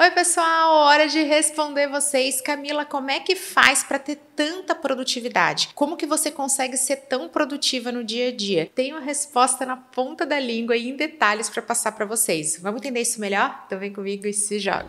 Oi, pessoal, hora de responder vocês. Camila, como é que faz para ter tanta produtividade? Como que você consegue ser tão produtiva no dia a dia? Tenho a resposta na ponta da língua e em detalhes para passar para vocês. Vamos entender isso melhor? Então vem comigo e se joga.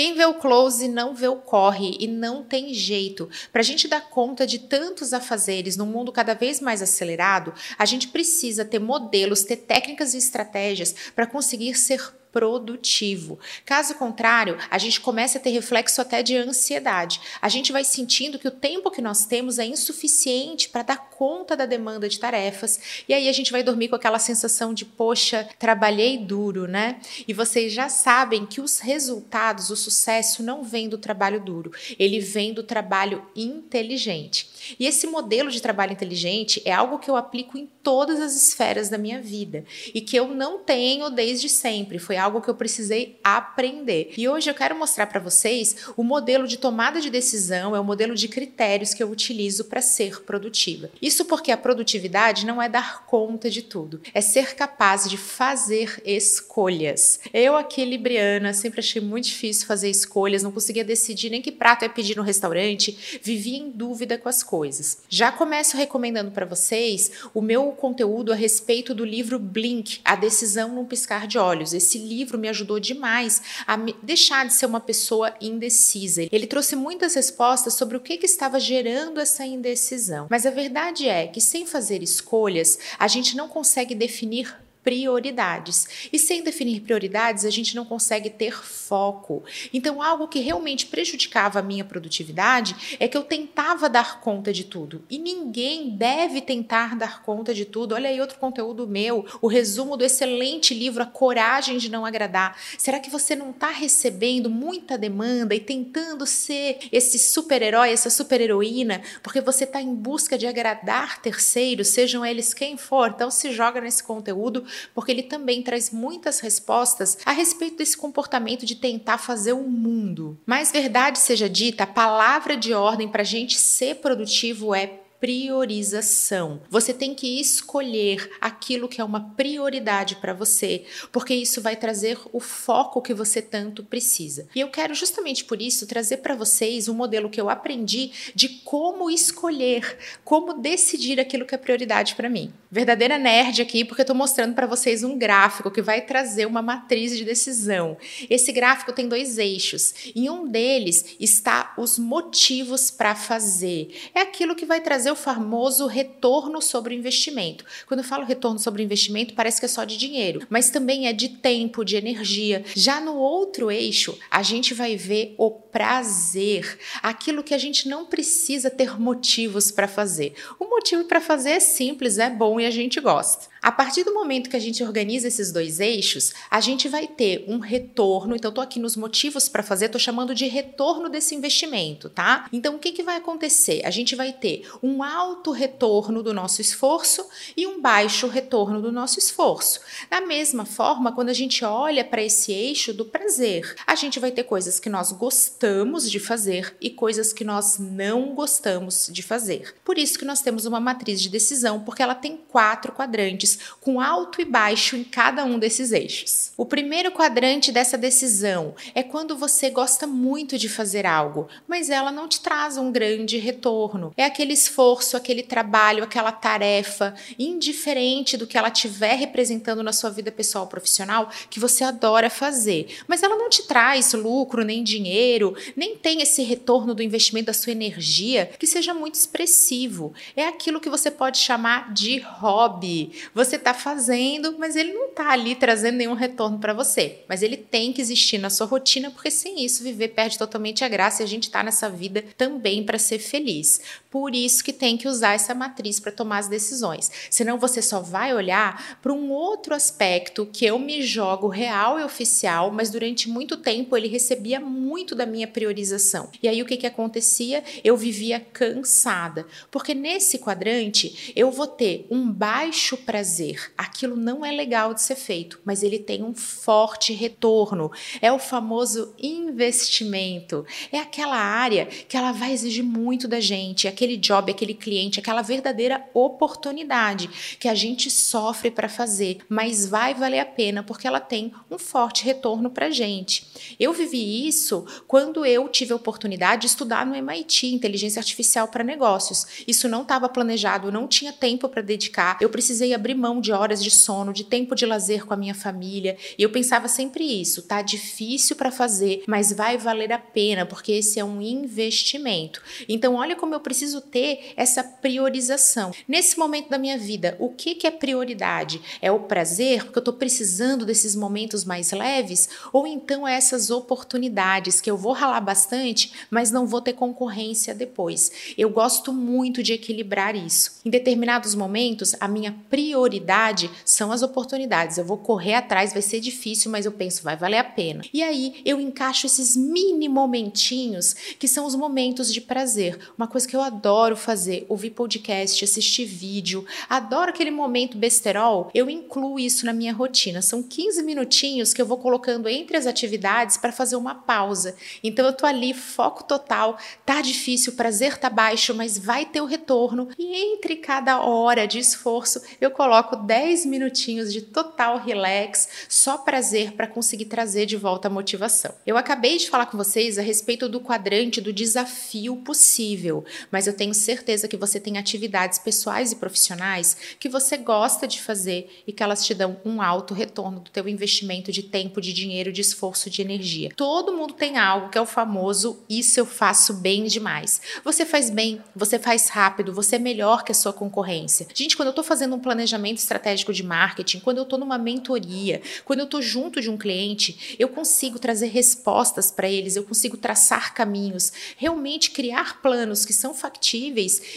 Quem vê o close não vê o corre e não tem jeito. Para a gente dar conta de tantos afazeres num mundo cada vez mais acelerado, a gente precisa ter modelos, ter técnicas e estratégias para conseguir ser produtivo. Caso contrário, a gente começa a ter reflexo até de ansiedade. A gente vai sentindo que o tempo que nós temos é insuficiente para dar conta da demanda de tarefas, e aí a gente vai dormir com aquela sensação de, poxa, trabalhei duro, né? E vocês já sabem que os resultados, o sucesso não vem do trabalho duro, ele vem do trabalho inteligente. E esse modelo de trabalho inteligente é algo que eu aplico em todas as esferas da minha vida e que eu não tenho desde sempre. Foi algo que eu precisei aprender. E hoje eu quero mostrar para vocês o modelo de tomada de decisão, é o modelo de critérios que eu utilizo para ser produtiva. Isso porque a produtividade não é dar conta de tudo, é ser capaz de fazer escolhas. Eu aqui, Libriana, sempre achei muito difícil fazer escolhas, não conseguia decidir nem que prato ia pedir no restaurante, vivia em dúvida com as coisas. Já começo recomendando para vocês o meu conteúdo a respeito do livro Blink, A Decisão num Piscar de Olhos. Esse livro me ajudou demais a deixar de ser uma pessoa indecisa. Ele trouxe muitas respostas sobre o que, que estava gerando essa indecisão. Mas a verdade é que sem fazer escolhas, a gente não consegue definir prioridades. E sem definir prioridades, a gente não consegue ter foco. Então, algo que realmente prejudicava a minha produtividade é que eu tentava dar conta de tudo. E ninguém deve tentar dar conta de tudo. Olha aí outro conteúdo meu, o resumo do excelente livro A Coragem de Não Agradar. Será que você não está recebendo muita demanda e tentando ser esse super-herói, essa super-heroína, porque você está em busca de agradar terceiros, sejam eles quem for? Então, se joga nesse conteúdo porque ele também traz muitas respostas a respeito desse comportamento de tentar fazer o mundo. Mas verdade seja dita, a palavra de ordem para a gente ser produtivo é priorização. Você tem que escolher aquilo que é uma prioridade para você, porque isso vai trazer o foco que você tanto precisa. E eu quero justamente por isso trazer para vocês um modelo que eu aprendi de como escolher, como decidir aquilo que é prioridade para mim. Verdadeira nerd aqui, porque eu estou mostrando para vocês um gráfico que vai trazer uma matriz de decisão. Esse gráfico tem dois eixos. Em um deles está os motivos para fazer. É aquilo que vai trazer o famoso retorno sobre o investimento. Quando eu falo retorno sobre investimento, parece que é só de dinheiro, mas também é de tempo, de energia. Já no outro eixo, a gente vai ver o prazer, aquilo que a gente não precisa ter motivos para fazer. O motivo para fazer é simples, é bom e a gente gosta. A partir do momento que a gente organiza esses dois eixos, a gente vai ter um retorno. Então, estou aqui nos motivos para fazer, estou chamando de retorno desse investimento, tá? Então, o que, que vai acontecer? A gente vai ter um alto retorno do nosso esforço e um baixo retorno do nosso esforço. Da mesma forma, quando a gente olha para esse eixo do prazer, a gente vai ter coisas que nós gostamos de fazer e coisas que nós não gostamos de fazer. Por isso que nós temos uma matriz de decisão, porque ela tem quatro quadrantes com alto e baixo em cada um desses eixos. O primeiro quadrante dessa decisão é quando você gosta muito de fazer algo, mas ela não te traz um grande retorno. É aquele esforço, aquele trabalho, aquela tarefa, indiferente do que ela estiver representando na sua vida pessoal ou profissional, que você adora fazer, mas ela não te traz lucro, nem dinheiro, nem tem esse retorno do investimento da sua energia que seja muito expressivo. É aquilo que você pode chamar de hobby. Você está fazendo, mas ele não está ali trazendo nenhum retorno para você. Mas ele tem que existir na sua rotina, porque sem isso viver perde totalmente a graça e a gente está nessa vida também para ser feliz. Por isso que tem que usar essa matriz para tomar as decisões. Senão você só vai olhar para um outro aspecto que eu me jogo real e oficial, mas durante muito tempo ele recebia muito da minha priorização. E aí o que, que acontecia? Eu vivia cansada, porque nesse quadrante eu vou ter um baixo prazer. Aquilo não é legal de ser feito, mas ele tem um forte retorno. É o famoso investimento. É aquela área que ela vai exigir muito da gente, aquele job, aquele cliente, aquela verdadeira oportunidade que a gente sofre para fazer, mas vai valer a pena porque ela tem um forte retorno para gente. Eu vivi isso quando eu tive a oportunidade de estudar no MIT, inteligência artificial para negócios. Isso não estava planejado, eu não tinha tempo para dedicar. Eu precisei abrir mão de horas de sono, de tempo de lazer com a minha família. E eu pensava sempre isso, tá difícil para fazer, mas vai valer a pena, porque esse é um investimento. Então, olha como eu preciso ter essa priorização. Nesse momento da minha vida, o que, que é prioridade? É o prazer, porque eu estou precisando desses momentos mais leves? Ou então é essas oportunidades que eu vou ralar bastante, mas não vou ter concorrência depois? Eu gosto muito de equilibrar isso. Em determinados momentos, a minha prioridade são as oportunidades. Eu vou correr atrás, vai ser difícil, mas eu penso, vai valer a pena. E aí eu encaixo esses mini momentinhos que são os momentos de prazer. Uma coisa que eu adoro fazer, ouvir podcast, assistir vídeo, adoro aquele momento besterol, eu incluo isso na minha rotina. São 15 minutinhos que eu vou colocando entre as atividades para fazer uma pausa. Então eu tô ali, foco total, tá difícil, o prazer tá baixo, mas vai ter o retorno. E entre cada hora de esforço, eu coloco 10 minutinhos de total relax, só prazer para conseguir trazer de volta a motivação. Eu acabei de falar com vocês a respeito do quadrante do desafio possível, mas eu tenho certeza que você tem atividades pessoais e profissionais que você gosta de fazer e que elas te dão um alto retorno do teu investimento de tempo, de dinheiro, de esforço, de energia. Todo mundo tem algo que é o famoso isso eu faço bem demais. Você faz bem, você faz rápido, você é melhor que a sua concorrência. Gente, quando eu estou fazendo um planejamento estratégico de marketing, quando eu estou numa mentoria, quando eu estou junto de um cliente, eu consigo trazer respostas para eles, eu consigo traçar caminhos, realmente criar planos que são factíveis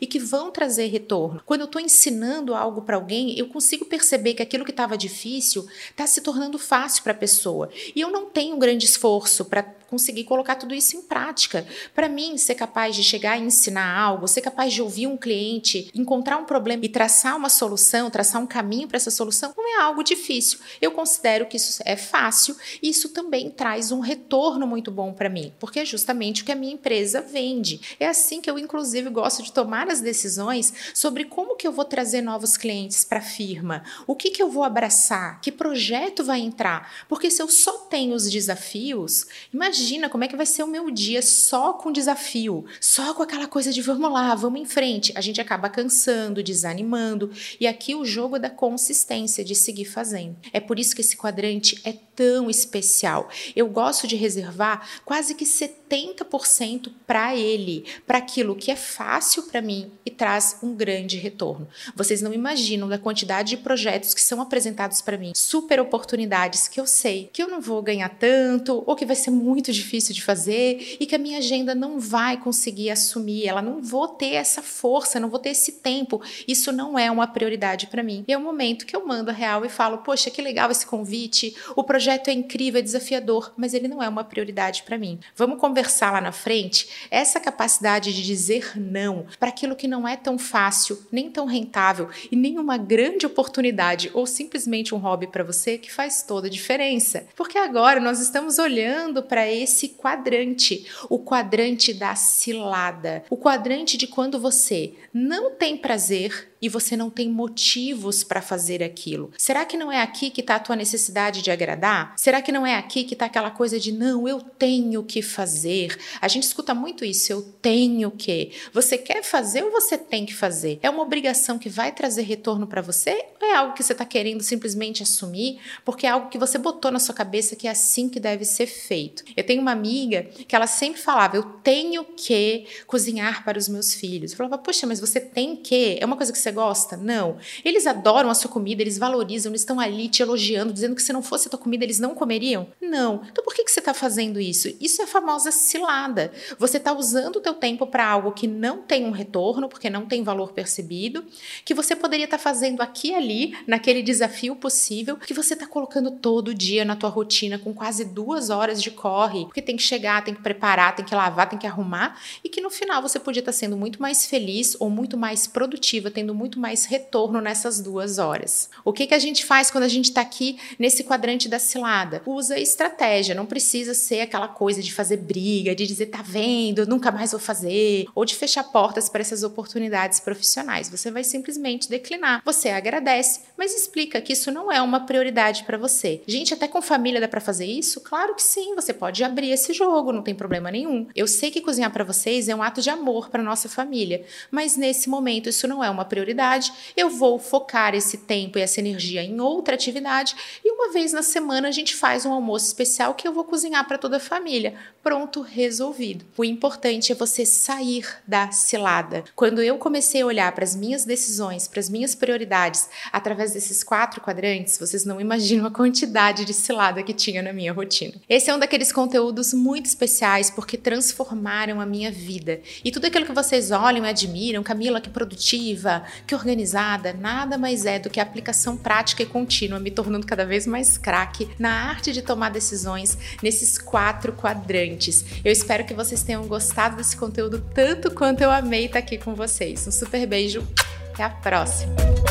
e que vão trazer retorno. Quando eu estou ensinando algo para alguém, eu consigo perceber que aquilo que estava difícil está se tornando fácil para a pessoa. E eu não tenho um grande esforço para conseguir colocar tudo isso em prática. Para mim, ser capaz de chegar e ensinar algo, ser capaz de ouvir um cliente, encontrar um problema e traçar uma solução, traçar um caminho para essa solução, não é algo difícil. Eu considero que isso é fácil e isso também traz um retorno muito bom para mim, porque é justamente o que a minha empresa vende. É assim que eu, inclusive, gosto de tomar as decisões sobre como que eu vou trazer novos clientes para a firma, o que, que eu vou abraçar, que projeto vai entrar. Porque se eu só tenho os desafios, imagina como é que vai ser o meu dia só com desafio, só com aquela coisa de vamos lá, vamos em frente. A gente acaba cansando, desanimando. E aqui o jogo é da consistência, de seguir fazendo. É por isso que esse quadrante é tão especial. Eu gosto de reservar quase que 70% para ele, para aquilo que é fácil para mim e traz um grande retorno. Vocês não imaginam da quantidade de projetos que são apresentados para mim, super oportunidades que eu sei que eu não vou ganhar tanto ou que vai ser muito difícil de fazer e que a minha agenda não vai conseguir assumir, ela não vou ter essa força, não vou ter esse tempo. Isso não é uma prioridade para mim. E é o momento que eu mando a real e falo: "Poxa, que legal esse convite. O projeto é incrível, é desafiador, mas ele não é uma prioridade para mim. Vamos conversar lá na frente essa capacidade de dizer não para aquilo que não é tão fácil, nem tão rentável e nem uma grande oportunidade ou simplesmente um hobby para você que faz toda a diferença. Porque agora nós estamos olhando para esse quadrante, o quadrante da cilada, o quadrante de quando você não tem prazer e você não tem motivos para fazer aquilo. Será que não é aqui que está a tua necessidade de agradar? Será que não é aqui que está aquela coisa de não, eu tenho que fazer? A gente escuta muito isso, eu tenho que. Você quer fazer ou você tem que fazer? É uma obrigação que vai trazer retorno para você ou é algo que você está querendo simplesmente assumir porque é algo que você botou na sua cabeça que é assim que deve ser feito? Eu tenho uma amiga que ela sempre falava, eu tenho que cozinhar para os meus filhos. Eu falava, poxa, mas você tem que? É uma coisa que você você gosta? Não. Eles adoram a sua comida, eles valorizam, eles estão ali te elogiando, dizendo que se não fosse a tua comida eles não comeriam? Não. Então por que, que você está fazendo isso? Isso é a famosa cilada. Você está usando o teu tempo para algo que não tem um retorno, porque não tem valor percebido, que você poderia estar tá fazendo aqui e ali, naquele desafio possível, que você está colocando todo dia na tua rotina, com quase duas horas de corre, porque tem que chegar, tem que preparar, tem que lavar, tem que arrumar, e que no final você podia estar tá sendo muito mais feliz ou muito mais produtiva, tendo muito mais retorno nessas duas horas. O que, que a gente faz quando a gente está aqui nesse quadrante da cilada? Usa estratégia, não precisa ser aquela coisa de fazer briga, de dizer tá vendo, nunca mais vou fazer, ou de fechar portas para essas oportunidades profissionais. Você vai simplesmente declinar. Você agradece, mas explica que isso não é uma prioridade para você. Gente, até com família dá para fazer isso? Claro que sim, você pode abrir esse jogo, não tem problema nenhum. Eu sei que cozinhar para vocês é um ato de amor para nossa família, mas nesse momento isso não é uma prioridade. Eu vou focar esse tempo e essa energia em outra atividade e uma vez na semana a gente faz um almoço especial que eu vou cozinhar para toda a família. Pronto, resolvido. O importante é você sair da cilada. Quando eu comecei a olhar para as minhas decisões, para as minhas prioridades através desses quatro quadrantes, vocês não imaginam a quantidade de cilada que tinha na minha rotina. Esse é um daqueles conteúdos muito especiais porque transformaram a minha vida. E tudo aquilo que vocês olham e admiram, Camila, que produtiva, que organizada, nada mais é do que a aplicação prática e contínua, me tornando cada vez mais craque na arte de tomar decisões nesses quatro quadrantes. Eu espero que vocês tenham gostado desse conteúdo tanto quanto eu amei estar aqui com vocês. Um super beijo, até a próxima!